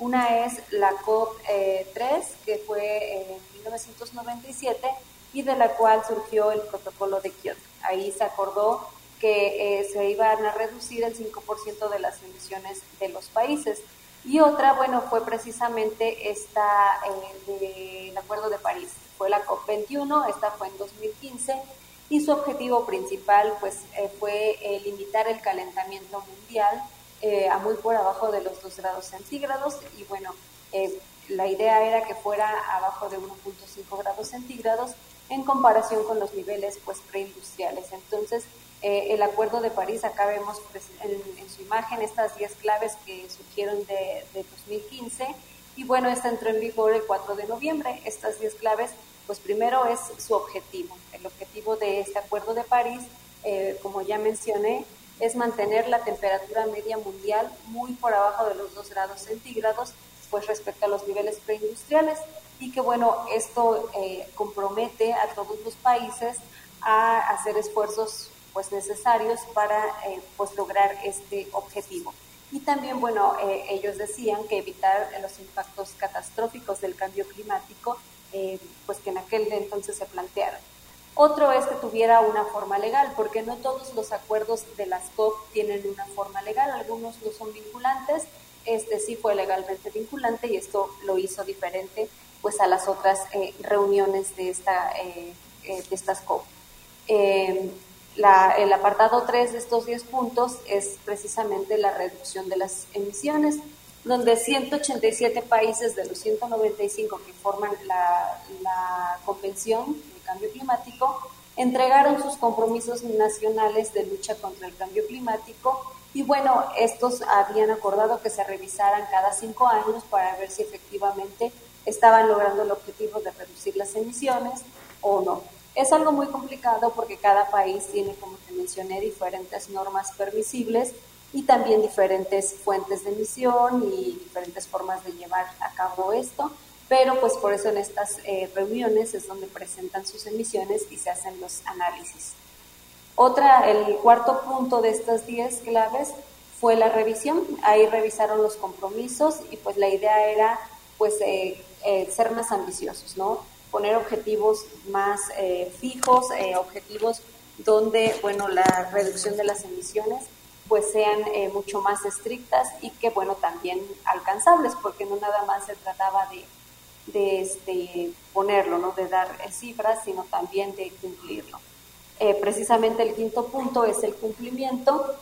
Una es la COP3, eh, que fue en 1997 y de la cual surgió el protocolo de Kioto. Ahí se acordó que eh, se iban a reducir el 5% de las emisiones de los países. Y otra, bueno, fue precisamente esta eh, del Acuerdo de París. Fue la COP21, esta fue en 2015, y su objetivo principal pues, eh, fue limitar el calentamiento mundial a muy por abajo de los 2 grados centígrados. Y bueno, la idea era que fuera abajo de 1.5 grados centígrados en comparación con los niveles pues, preindustriales. Entonces, eh, el Acuerdo de París, acá vemos pues, en, su imagen estas 10 claves que surgieron de, 2015 y bueno, esta entró en vigor el 4 de noviembre. Estas 10 claves, pues primero es su objetivo. El objetivo de este Acuerdo de París, eh, como ya mencioné, es mantener la temperatura media mundial muy por abajo de los 2 grados centígrados, pues respecto a los niveles preindustriales y que bueno, esto eh, compromete a todos los países a hacer esfuerzos pues necesarios para eh, pues lograr este objetivo. Y también, bueno, eh, ellos decían que evitar los impactos catastróficos del cambio climático, eh, pues que en aquel entonces se plantearon. Otro es que tuviera una forma legal, porque no todos los acuerdos de las COP tienen una forma legal, algunos no son vinculantes, este sí fue legalmente vinculante y esto lo hizo diferente pues a las otras reuniones de, esta, de estas COP. El apartado 3 de estos 10 puntos es precisamente la reducción de las emisiones, donde 187 países de los 195 que forman la, Convención Cambio Climático entregaron sus compromisos nacionales de lucha contra el cambio climático y bueno, estos habían acordado que se revisaran cada cinco años para ver si efectivamente estaban logrando el objetivo de reducir las emisiones o no. Es algo muy complicado porque cada país tiene, como te mencioné, diferentes normas permisibles y también diferentes fuentes de emisión y diferentes formas de llevar a cabo esto, pero pues por eso en estas eh, reuniones es donde presentan sus emisiones y se hacen los análisis. Otra, el cuarto punto de estas 10 claves fue la revisión. Ahí revisaron los compromisos y pues la idea era pues eh, eh, ser más ambiciosos, ¿no? poner objetivos más fijos, objetivos donde, bueno, la reducción de las emisiones pues sean mucho más estrictas y que, bueno, también alcanzables, porque no nada más se trataba de, de este, ponerlo, ¿no? De dar cifras, sino también de cumplirlo. precisamente el quinto punto es el cumplimiento.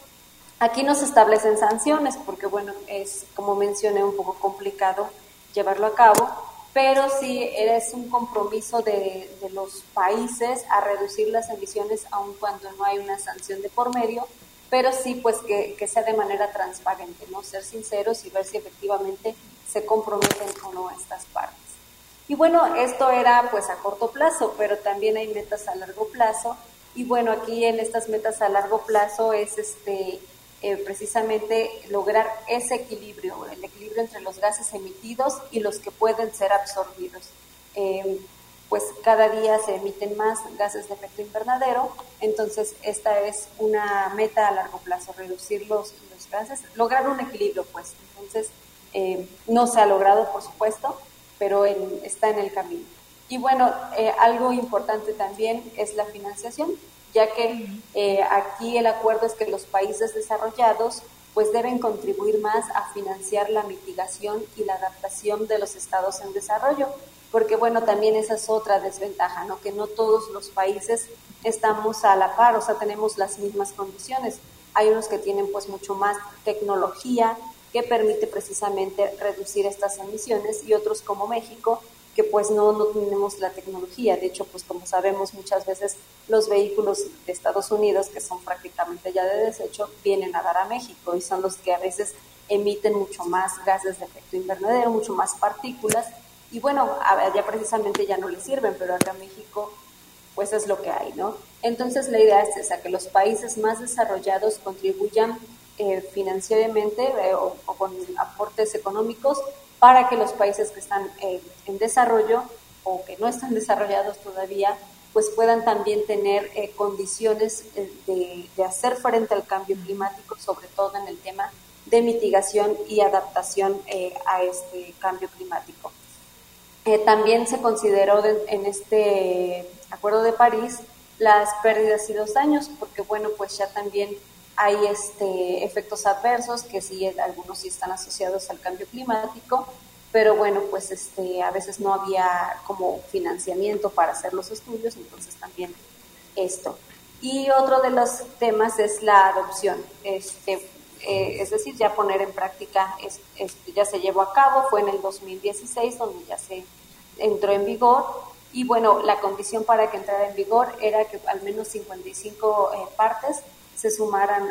Aquí no se establecen sanciones, porque, bueno, es, como mencioné, un poco complicado llevarlo a cabo, pero sí es un compromiso de, los países a reducir las emisiones aun cuando no hay una sanción de por medio, pero sí pues que, sea de manera transparente, ¿no? Ser sinceros y ver si efectivamente se comprometen o no estas partes. Y bueno, esto era pues a corto plazo, pero también hay metas a largo plazo. Y bueno, aquí en estas metas a largo plazo es este eh, precisamente lograr ese equilibrio, el equilibrio entre los gases emitidos y los que pueden ser absorbidos. Eh, pues cada día se emiten más gases de efecto invernadero, entonces esta es una meta a largo plazo, reducir los, gases, lograr un equilibrio, pues. Entonces, eh, no se ha logrado, por supuesto, pero está en el camino. Y bueno, algo importante también es la financiación ya que eh, aquí el acuerdo es que los países desarrollados pues deben contribuir más a financiar la mitigación y la adaptación de los estados en desarrollo, porque bueno, también esa es otra desventaja, ¿no? Que no todos los países estamos a la par, o sea, tenemos las mismas condiciones. Hay unos que tienen pues mucho más tecnología que permite precisamente reducir estas emisiones y otros como México que pues no, no tenemos la tecnología. De hecho, pues como sabemos muchas veces los vehículos de Estados Unidos, que son prácticamente ya de desecho, vienen a dar a México y son los que a veces emiten mucho más gases de efecto invernadero, mucho más partículas. Y bueno, allá precisamente ya no les sirven, pero acá México pues es lo que hay, ¿no? Entonces la idea es esa, que los países más desarrollados contribuyan eh, financieramente eh, o, con aportes económicos para que los países que están en desarrollo o que no están desarrollados todavía pues puedan también tener condiciones de, de, hacer frente al cambio climático, sobre todo en el tema de mitigación y adaptación a este cambio climático. también se consideró en este Acuerdo de París las pérdidas y los daños, porque bueno, pues ya también hay este, efectos adversos que sí, algunos sí están asociados al cambio climático, pero bueno, pues este, a veces no había como financiamiento para hacer los estudios, entonces también esto. Y otro de los temas es la adopción, este, eh, es decir, ya poner en práctica, es, ya se llevó a cabo, fue en el 2016 donde ya se entró en vigor y bueno, la condición para que entrara en vigor era que al menos 55 eh, partes se sumaran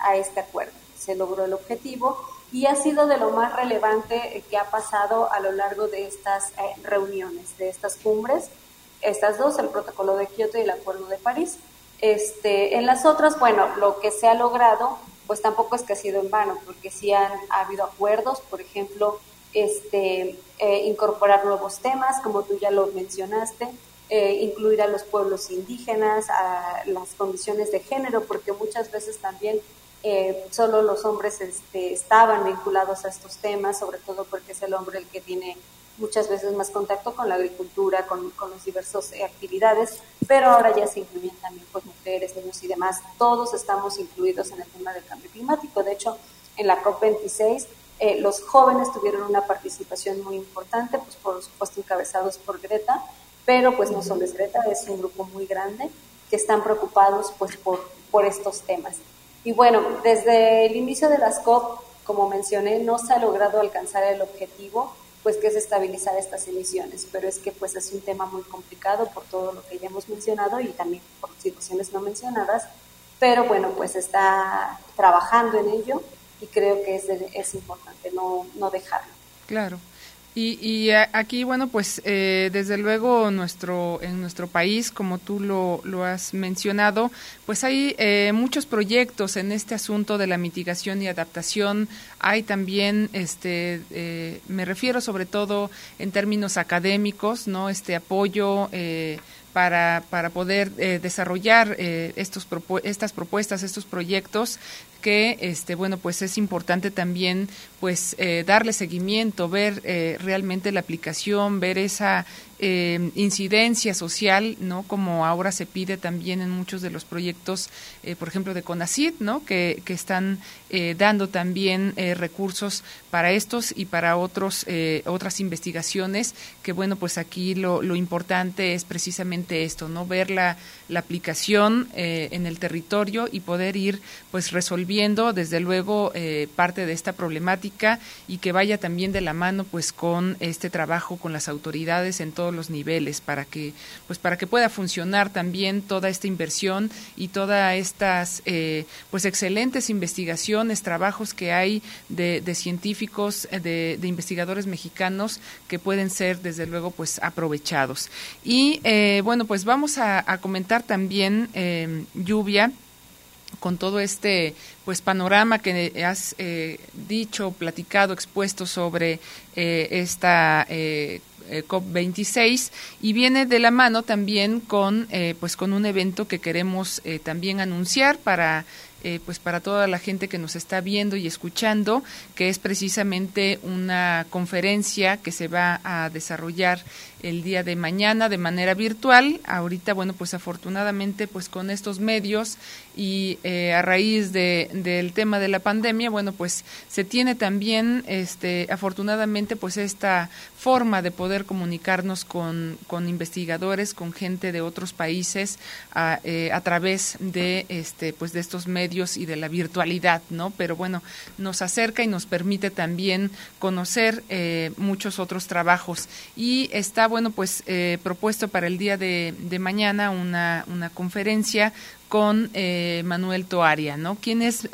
a, este acuerdo. Se logró el objetivo y ha sido de lo más relevante eh, que ha pasado a lo largo de estas eh, reuniones, de estas cumbres, estas dos, el protocolo de Kioto y el acuerdo de París. Este, en las otras, bueno, lo que se ha logrado, pues tampoco es que ha sido en vano, porque sí han ha habido acuerdos, por ejemplo, este, eh, incorporar nuevos temas, como tú ya lo mencionaste, eh, incluir a los pueblos indígenas, a las condiciones de género, porque muchas veces también eh, solo los hombres este, estaban vinculados a estos temas, sobre todo porque es el hombre el que tiene muchas veces más contacto con la agricultura, con, con las diversas actividades, pero ahora ya se incluyen también pues, mujeres, niños y demás. Todos estamos incluidos en el tema del cambio climático. De hecho, en la COP26 eh, los jóvenes tuvieron una participación muy importante, pues por supuesto encabezados por Greta, pero pues no solo es es un grupo muy grande que están preocupados pues por, por estos temas. Y bueno, desde el inicio de las COP, como mencioné, no se ha logrado alcanzar el objetivo, pues que es estabilizar estas emisiones, pero es que pues es un tema muy complicado por todo lo que ya hemos mencionado y también por situaciones no mencionadas, pero bueno, pues está trabajando en ello y creo que es, es importante no, no dejarlo. Claro. Y, y aquí, bueno, pues eh, desde luego nuestro, en nuestro país, como tú lo, lo has mencionado, pues hay eh, muchos proyectos en este asunto de la mitigación y adaptación. Hay también, este, eh, me refiero sobre todo en términos académicos, ¿no? Este apoyo. Eh, para, para poder eh, desarrollar eh, estos estas propuestas, estos proyectos que este bueno pues es importante también pues eh, darle seguimiento ver realmente la aplicación ver esa eh, incidencia social, ¿no? Como ahora se pide también en muchos de los proyectos, eh, por ejemplo, de CONACID, ¿no? Que, que están eh, dando también eh, recursos para estos y para otros otras investigaciones. Que bueno, pues aquí lo, lo importante es precisamente esto, ¿no? Ver la, la aplicación en el territorio y poder ir, pues, resolviendo, desde luego, parte de esta problemática y que vaya también de la mano, pues, con este trabajo con las autoridades en todo los niveles para que pues para que pueda funcionar también toda esta inversión y todas estas eh, pues excelentes investigaciones trabajos que hay de, científicos eh, de, investigadores mexicanos que pueden ser desde luego pues aprovechados. Y eh, bueno pues vamos a, comentar también lluvia con todo este pues panorama que has dicho, platicado, expuesto sobre esta eh, COP26 y viene de la mano también con eh, pues con un evento que queremos eh, también anunciar para eh, pues para toda la gente que nos está viendo y escuchando, que es precisamente una conferencia que se va a desarrollar el día de mañana de manera virtual. Ahorita, bueno, pues afortunadamente, pues con estos medios y eh, a raíz de, del tema de la pandemia, bueno, pues se tiene también, este, afortunadamente, pues esta forma de poder comunicarnos con, con investigadores, con gente de otros países a, eh, través de, este, pues de estos medios y de la virtualidad, ¿no? Pero bueno, nos acerca y nos permite también conocer eh, muchos otros trabajos. Y está, bueno, pues eh, propuesto para el día de, mañana una, una conferencia con eh, Manuel Toaria, ¿no? ¿Quién es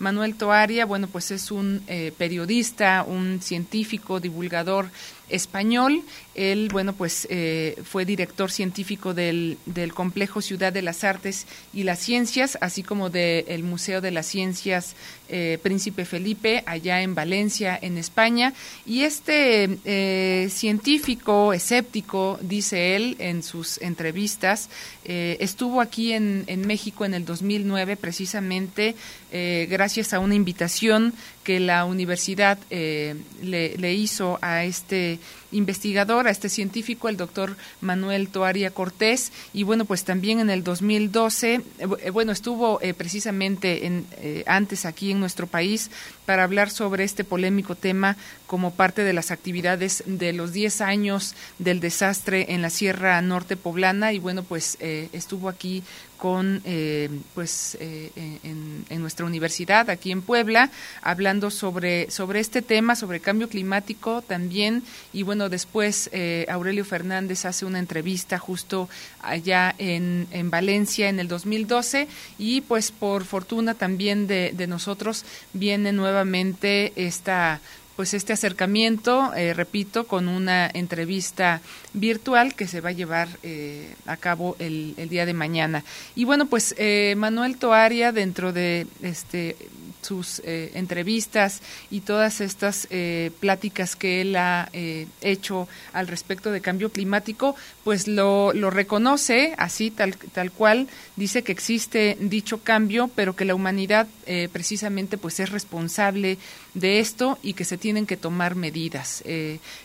Manuel Toaria? Bueno, pues es un periodista, un científico, divulgador español. Él, bueno, pues eh, fue director científico del, del, Complejo Ciudad de las Artes y las Ciencias, así como del Museo de las Ciencias eh, Príncipe Felipe, allá en Valencia, en España. Y este eh, científico escéptico, dice él en sus entrevistas, estuvo aquí en, en, México en el 2009, precisamente gracias a una invitación que la universidad le, le hizo a este investigador, a este científico, el doctor Manuel Toaria Cortés, y bueno, pues también en el 2012, eh, eh, bueno, estuvo eh, precisamente en, antes aquí en nuestro país para hablar sobre este polémico tema como parte de las actividades de los 10 años del desastre en la Sierra Norte Poblana, y bueno, pues estuvo aquí con eh, pues eh, en, nuestra universidad aquí en Puebla hablando sobre sobre este tema sobre cambio climático también. Y bueno después eh, Aurelio Fernández hace una entrevista justo allá en, en Valencia en el 2012 y pues por fortuna también de, de nosotros viene nuevamente esta pues este acercamiento, eh, repito, con una entrevista virtual que se va a llevar eh, a cabo el, el, día de mañana. Y bueno, pues eh, Manuel Toaria, dentro de este sus eh, entrevistas y todas estas eh, pláticas que él ha eh, hecho al respecto de cambio climático, pues lo, lo reconoce así, tal, tal cual, dice que existe dicho cambio, pero que la humanidad precisamente pues es responsable de esto y que se tienen que tomar medidas.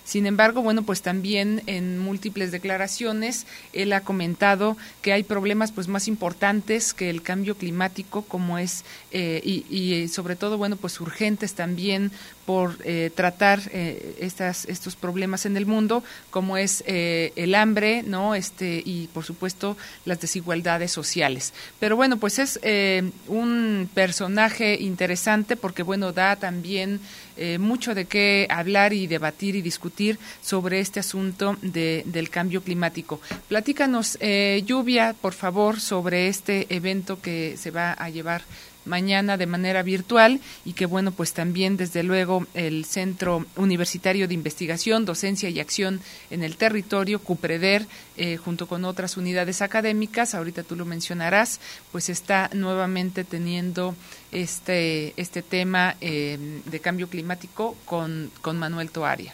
sin embargo, bueno, pues también en múltiples declaraciones él ha comentado que hay problemas pues más importantes que el cambio climático, como es y, y sobre todo, bueno, pues urgentes también por eh, tratar eh, estas, estos problemas en el mundo, como es eh, el hambre, ¿no? Este, y por supuesto las desigualdades sociales. Pero bueno, pues es un personaje interesante porque, bueno, da también mucho de qué hablar y debatir y discutir sobre este asunto de, del cambio climático. Platícanos, Lluvia, por favor, sobre este evento que se va a llevar mañana de manera virtual y que bueno pues también desde luego el Centro Universitario de Investigación, Docencia y Acción en el Territorio, CUPREDER, eh, junto con otras unidades académicas, ahorita tú lo mencionarás, pues está nuevamente teniendo este, este tema eh, de cambio climático con, con Manuel Toaria.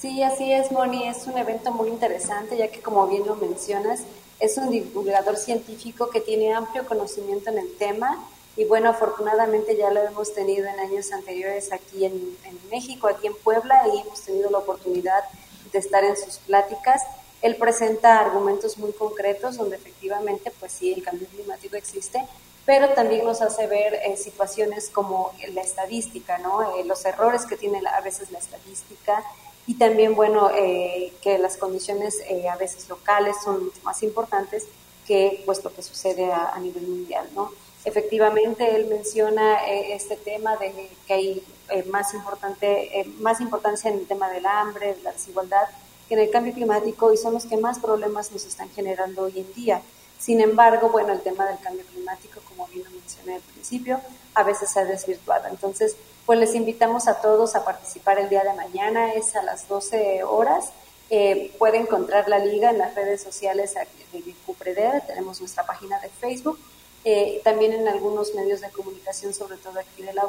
Sí, así es, Moni. Es un evento muy interesante, ya que como bien lo mencionas, es un divulgador científico que tiene amplio conocimiento en el tema y bueno, afortunadamente ya lo hemos tenido en años anteriores aquí en, México, aquí en Puebla, y hemos tenido la oportunidad de estar en sus pláticas. Él presenta argumentos muy concretos donde efectivamente, pues sí, el cambio climático existe, pero también nos hace ver eh, situaciones como la estadística, ¿no? Eh, los errores que tiene a veces la estadística y también, bueno, eh, que las condiciones a veces locales son mucho más importantes que pues lo que sucede a, a nivel mundial, ¿no? Efectivamente, él menciona eh, este tema de que hay eh, más, importante, eh, más importancia en el tema del hambre, de la desigualdad, que en el cambio climático y son los que más problemas nos están generando hoy en día. Sin embargo, bueno, el tema del cambio climático, como bien lo mencioné al principio, a veces se ha desvirtuado. Entonces, pues les invitamos a todos a participar el día de mañana, es a las 12 horas. Eh, puede encontrar la liga en las redes sociales de Cupreder, tenemos nuestra página de Facebook eh, también en algunos medios de comunicación, sobre todo aquí de, la,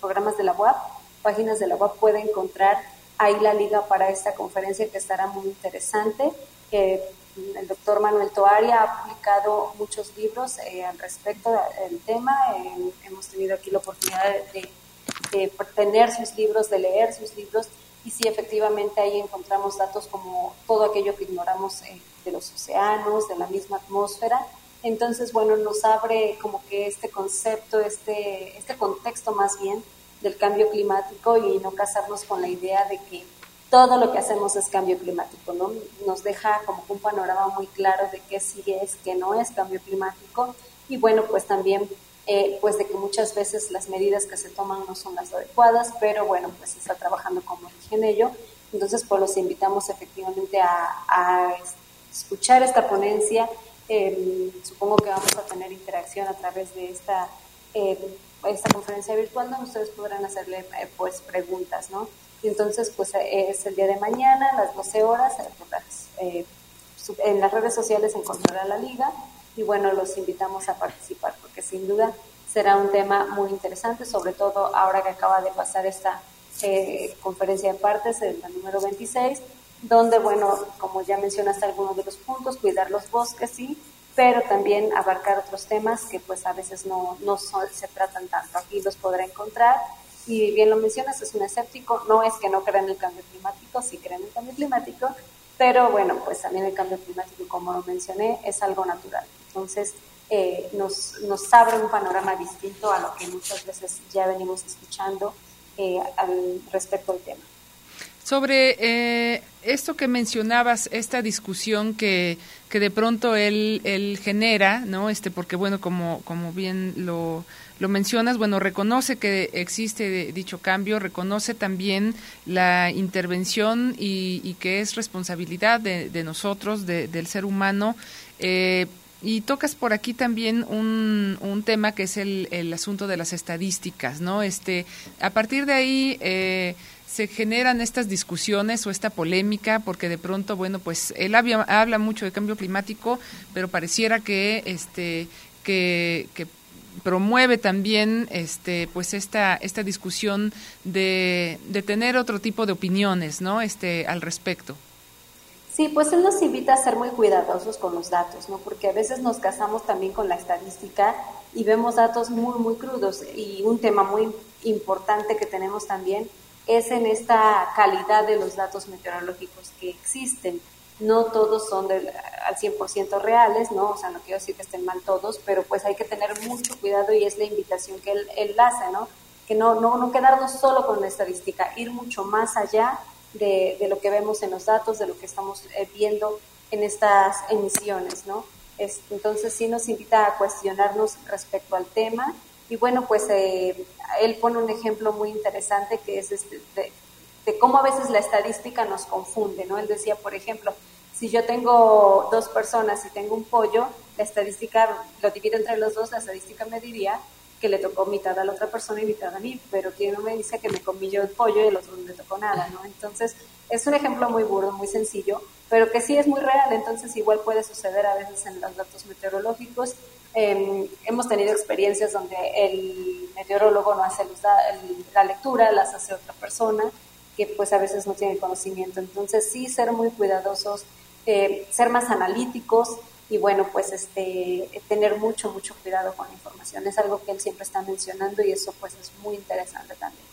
programas de la UAP, páginas de la UAP puede encontrar ahí la liga para esta conferencia que estará muy interesante. Eh, el doctor Manuel Toaria ha publicado muchos libros eh, al respecto del tema. hemos tenido aquí la oportunidad de, de, tener sus libros, de leer sus libros y sí, efectivamente ahí encontramos datos como todo aquello que ignoramos de los océanos, de la misma atmósfera entonces, bueno, nos abre como que este concepto, este, este contexto más bien del cambio climático y no casarnos con la idea de que todo lo que hacemos es cambio climático, ¿no? Nos deja como un panorama muy claro de qué sí es, qué no es cambio climático y bueno, pues también eh, pues de que muchas veces las medidas que se toman no son las adecuadas, pero bueno, pues se está trabajando como dije en ello. Entonces, pues los invitamos efectivamente a, a escuchar esta ponencia eh, supongo que vamos a tener interacción a través de esta, eh, esta conferencia virtual donde ustedes podrán hacerle eh, pues preguntas, ¿no? Entonces, pues es el día de mañana, a las 12 horas, en las redes sociales encontrará la liga y bueno, los invitamos a participar porque sin duda será un tema muy interesante, sobre todo ahora que acaba de pasar esta eh, conferencia de partes, la número 26, donde, bueno, como ya mencionaste algunos de los puntos, cuidar los bosques, sí, pero también abarcar otros temas que pues a veces no, no se tratan tanto. Aquí los podrá encontrar y bien lo mencionas, es un escéptico, no es que no crea en el cambio climático, sí cree en el cambio climático, pero bueno, pues también el cambio climático, como lo mencioné, es algo natural. Entonces, eh, nos, nos abre un panorama distinto a lo que muchas veces ya venimos escuchando eh, al respecto al tema. Sobre eh, esto que mencionabas, esta discusión que, que de pronto él, él genera, ¿no? Este, porque bueno, como, como bien lo, lo mencionas, bueno, reconoce que existe dicho cambio, reconoce también la intervención y, y que es responsabilidad de, de nosotros, de, del ser humano, eh, y tocas por aquí también un, un tema que es el, el, asunto de las estadísticas, ¿no? Este, a partir de ahí eh, se generan estas discusiones o esta polémica, porque de pronto, bueno, pues él habla, habla mucho de cambio climático, pero pareciera que, este, que promueve también este pues esta esta discusión de, de tener otro tipo de opiniones no este al respecto Sí, pues él nos invita a ser muy cuidadosos con los datos, ¿no? Porque a veces nos casamos también con la estadística y vemos datos muy, muy crudos. Y un tema muy importante que tenemos también es en esta calidad de los datos meteorológicos que existen. No todos son del, al 100% reales, ¿no? O sea, no quiero decir que estén mal todos, pero pues hay que tener mucho cuidado y es la invitación que él, él hace, ¿no? Que no, no, no quedarnos solo con la estadística, ir mucho más allá de, lo que vemos en los datos, de lo que estamos eh, viendo en estas emisiones, ¿no? Es, entonces sí nos invita a cuestionarnos respecto al tema y bueno, pues eh, él pone un ejemplo muy interesante que es este, de, cómo a veces la estadística nos confunde, ¿no? Él decía, por ejemplo, si yo tengo dos personas y tengo un pollo, la estadística lo divido entre los dos, la estadística me diría que le tocó mitad a la otra persona y mitad a mí, pero quien no me dice que me comí yo el pollo y el otro no le tocó nada, ¿no? Entonces, es un ejemplo muy burdo, muy sencillo, pero que sí es muy real, entonces igual puede suceder a veces en los datos meteorológicos. Eh, hemos tenido experiencias donde el meteorólogo no hace la lectura, las hace otra persona, que pues a veces no tiene conocimiento. Entonces, sí ser muy cuidadosos, eh, ser más analíticos, y bueno, pues este, tener mucho, mucho cuidado con la información. Es algo que él siempre está mencionando y eso pues es muy interesante también.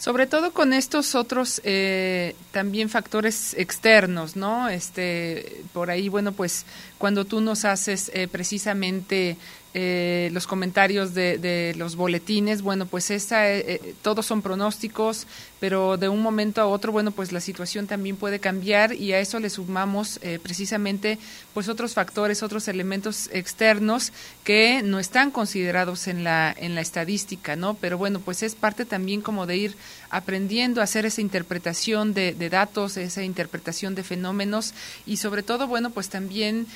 Sobre todo con estos otros eh, también factores externos, ¿no? Este, por ahí, bueno, pues cuando tú nos haces eh, precisamente eh, los comentarios de, de, los boletines, bueno, pues esa, eh, eh, todos son pronósticos, pero de un momento a otro, bueno, pues la situación también puede cambiar y a eso le sumamos eh, precisamente pues otros factores, otros elementos externos que no están considerados en la, en la estadística, ¿no? Pero bueno, pues es parte también como de ir aprendiendo a hacer esa interpretación de, datos, esa interpretación de fenómenos y sobre todo, bueno, pues también,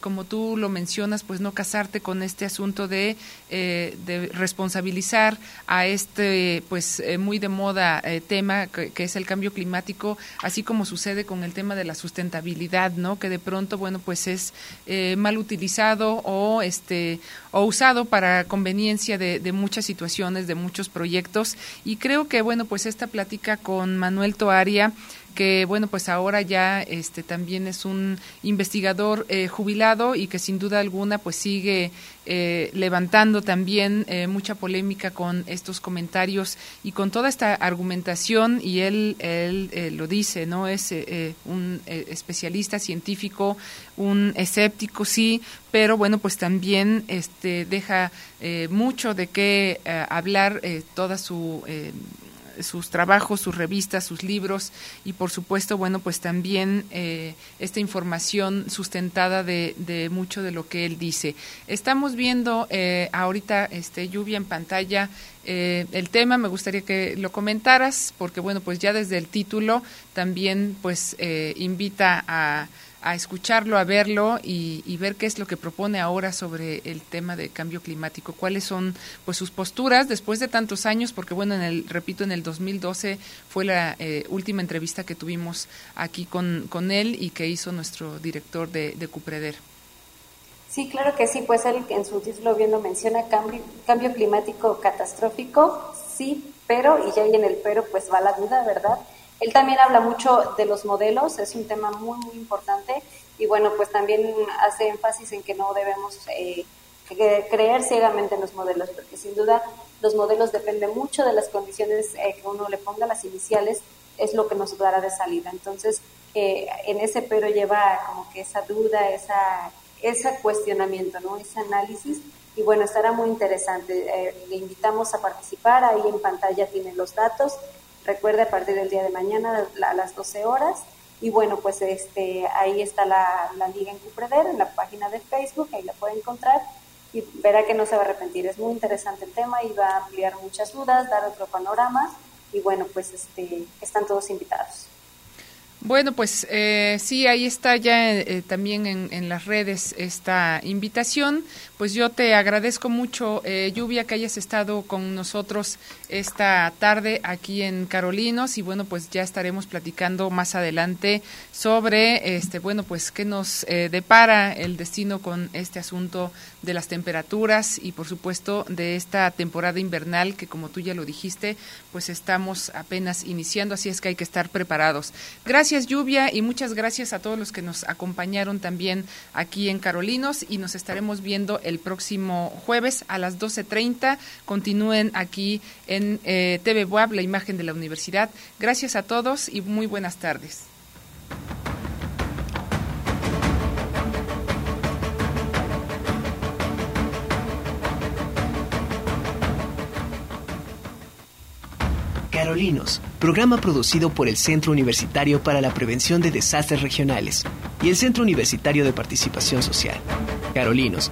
como tú lo mencionas, pues no casarte con este asunto de, eh, de responsabilizar a este pues eh, muy de moda eh, tema que, es el cambio climático, así como sucede con el tema de la sustentabilidad, ¿no? Que de pronto, bueno, pues es eh, mal utilizado o este o usado para conveniencia de, de, muchas situaciones, de muchos proyectos y creo que bueno, pues esta plática con Manuel Toaria que bueno pues ahora ya este también es un investigador eh, jubilado y que sin duda alguna pues sigue eh, levantando también eh, mucha polémica con estos comentarios y con toda esta argumentación. Y él él eh, lo dice no es un especialista científico un escéptico sí pero bueno pues también este deja mucho de qué hablar toda su sus trabajos, sus revistas, sus libros y por supuesto, bueno, pues también eh, esta información sustentada de, mucho de lo que él dice. Estamos viendo eh, ahorita este lluvia en pantalla eh, el tema, me gustaría que lo comentaras porque bueno, pues ya desde el título también pues eh, invita a a escucharlo, a verlo y, ver qué es lo que propone ahora sobre el tema de cambio climático, cuáles son pues sus posturas después de tantos años, porque bueno, en el repito, en el 2012 fue la eh, última entrevista que tuvimos aquí con, con él y que hizo nuestro director de, de Cupreder. Sí, claro que sí, pues él en su título bien lo menciona, cambio, cambio climático catastrófico, sí, pero, y ya ahí en el pero pues va la duda, ¿verdad? Él también habla mucho de los modelos, es un tema muy, muy importante y bueno, pues también hace énfasis en que no debemos eh, creer ciegamente en los modelos, porque sin duda los modelos dependen mucho de las condiciones eh, que uno le ponga, las iniciales, es lo que nos dará de salida. Entonces, eh, en ese pero lleva como que esa duda, esa, ese cuestionamiento, ¿no? ese análisis. Y bueno, estará muy interesante. le invitamos a participar, ahí en pantalla tienen los datos Recuerde a partir del día de mañana a las 12 horas. Y bueno, pues este, ahí está la, liga en Cupreder, en la página de Facebook, ahí la puede encontrar y verá que no se va a arrepentir. Es muy interesante el tema y va a ampliar muchas dudas, dar otro panorama y bueno, pues este, están todos invitados. Bueno, pues eh, sí, ahí está ya eh, también en, las redes esta invitación. Pues yo te agradezco mucho, eh, Lluvia, que hayas estado con nosotros esta tarde aquí en Carolinos y bueno, pues ya estaremos platicando más adelante sobre, este, bueno, pues qué nos eh, depara el destino con este asunto de las temperaturas y por supuesto de esta temporada invernal que como tú ya lo dijiste, pues estamos apenas iniciando, así es que hay que estar preparados. Gracias Lluvia y muchas gracias a todos los que nos acompañaron también aquí en Carolinos y nos estaremos viendo el próximo jueves a las 12.30. Continúen aquí en eh, TV la imagen de la universidad. Gracias a todos y muy buenas tardes. Carolinos, programa producido por el Centro Universitario para la Prevención de Desastres Regionales y el Centro Universitario de Participación Social. Carolinos